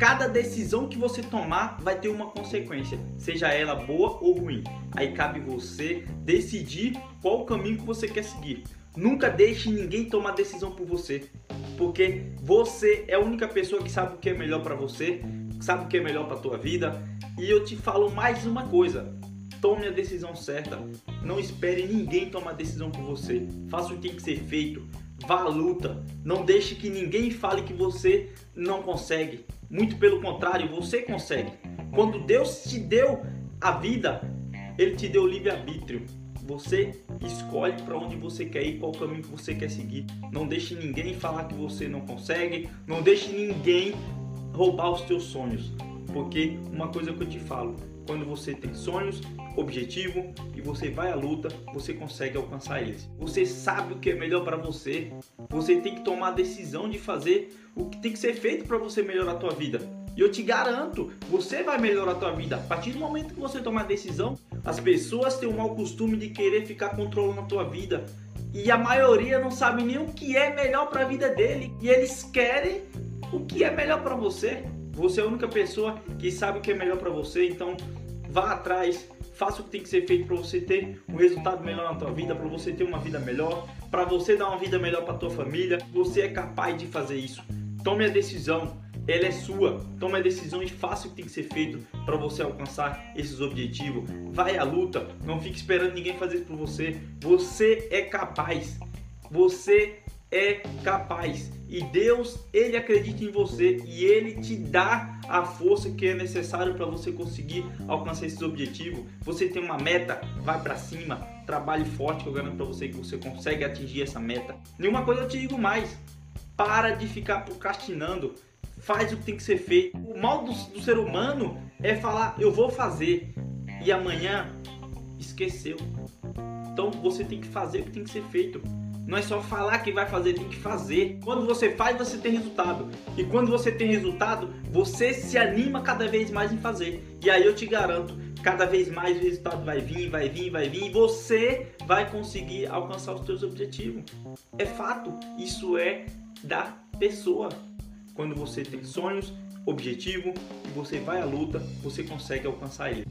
cada decisão que você tomar vai ter uma consequência, seja ela boa ou ruim. Aí cabe você decidir qual o caminho que você quer seguir. Nunca deixe ninguém tomar decisão por você, porque você é a única pessoa que sabe o que é melhor para você, sabe o que é melhor para tua vida. E eu te falo mais uma coisa: tome a decisão certa. Não espere ninguém tomar decisão por você. Faça o que tem que ser feito. Vá à luta. Não deixe que ninguém fale que você não consegue. Muito pelo contrário, você consegue. Quando Deus te deu a vida, Ele te deu livre-arbítrio. Você escolhe para onde você quer ir, qual caminho que você quer seguir. Não deixe ninguém falar que você não consegue. Não deixe ninguém roubar os teus sonhos. Porque uma coisa que eu te falo, quando você tem sonhos, objetivo e você vai à luta, você consegue alcançar eles. Você sabe o que é melhor para você. Você tem que tomar a decisão de fazer o que tem que ser feito para você melhorar a tua vida. E eu te garanto, você vai melhorar a tua vida. A partir do momento que você tomar a decisão, as pessoas têm o mau costume de querer ficar controlando a tua vida. E a maioria não sabe nem o que é melhor para a vida dele. E eles querem o que é melhor para você. Você é a única pessoa que sabe o que é melhor para você, então vá atrás, faça o que tem que ser feito para você ter um resultado melhor na tua vida, para você ter uma vida melhor, para você dar uma vida melhor para tua família. Você é capaz de fazer isso. Tome a decisão, ela é sua. Tome a decisão e faça o que tem que ser feito para você alcançar esses objetivos. Vai à luta, não fique esperando ninguém fazer isso por você. Você é capaz. Você é capaz. E Deus, ele acredita em você e ele te dá a força que é necessário para você conseguir alcançar esses objetivos. Você tem uma meta, vai para cima, trabalhe forte que eu garanto para você que você consegue atingir essa meta. Nenhuma coisa eu te digo mais. Para de ficar procrastinando. Faz o que tem que ser feito. O mal do, do ser humano é falar eu vou fazer e amanhã esqueceu. Então você tem que fazer o que tem que ser feito. Não é só falar que vai fazer, tem que fazer. Quando você faz, você tem resultado. E quando você tem resultado, você se anima cada vez mais em fazer. E aí eu te garanto, cada vez mais o resultado vai vir, vai vir, vai vir e você vai conseguir alcançar os seus objetivos. É fato, isso é da pessoa. Quando você tem sonhos, objetivo e você vai à luta, você consegue alcançar ele.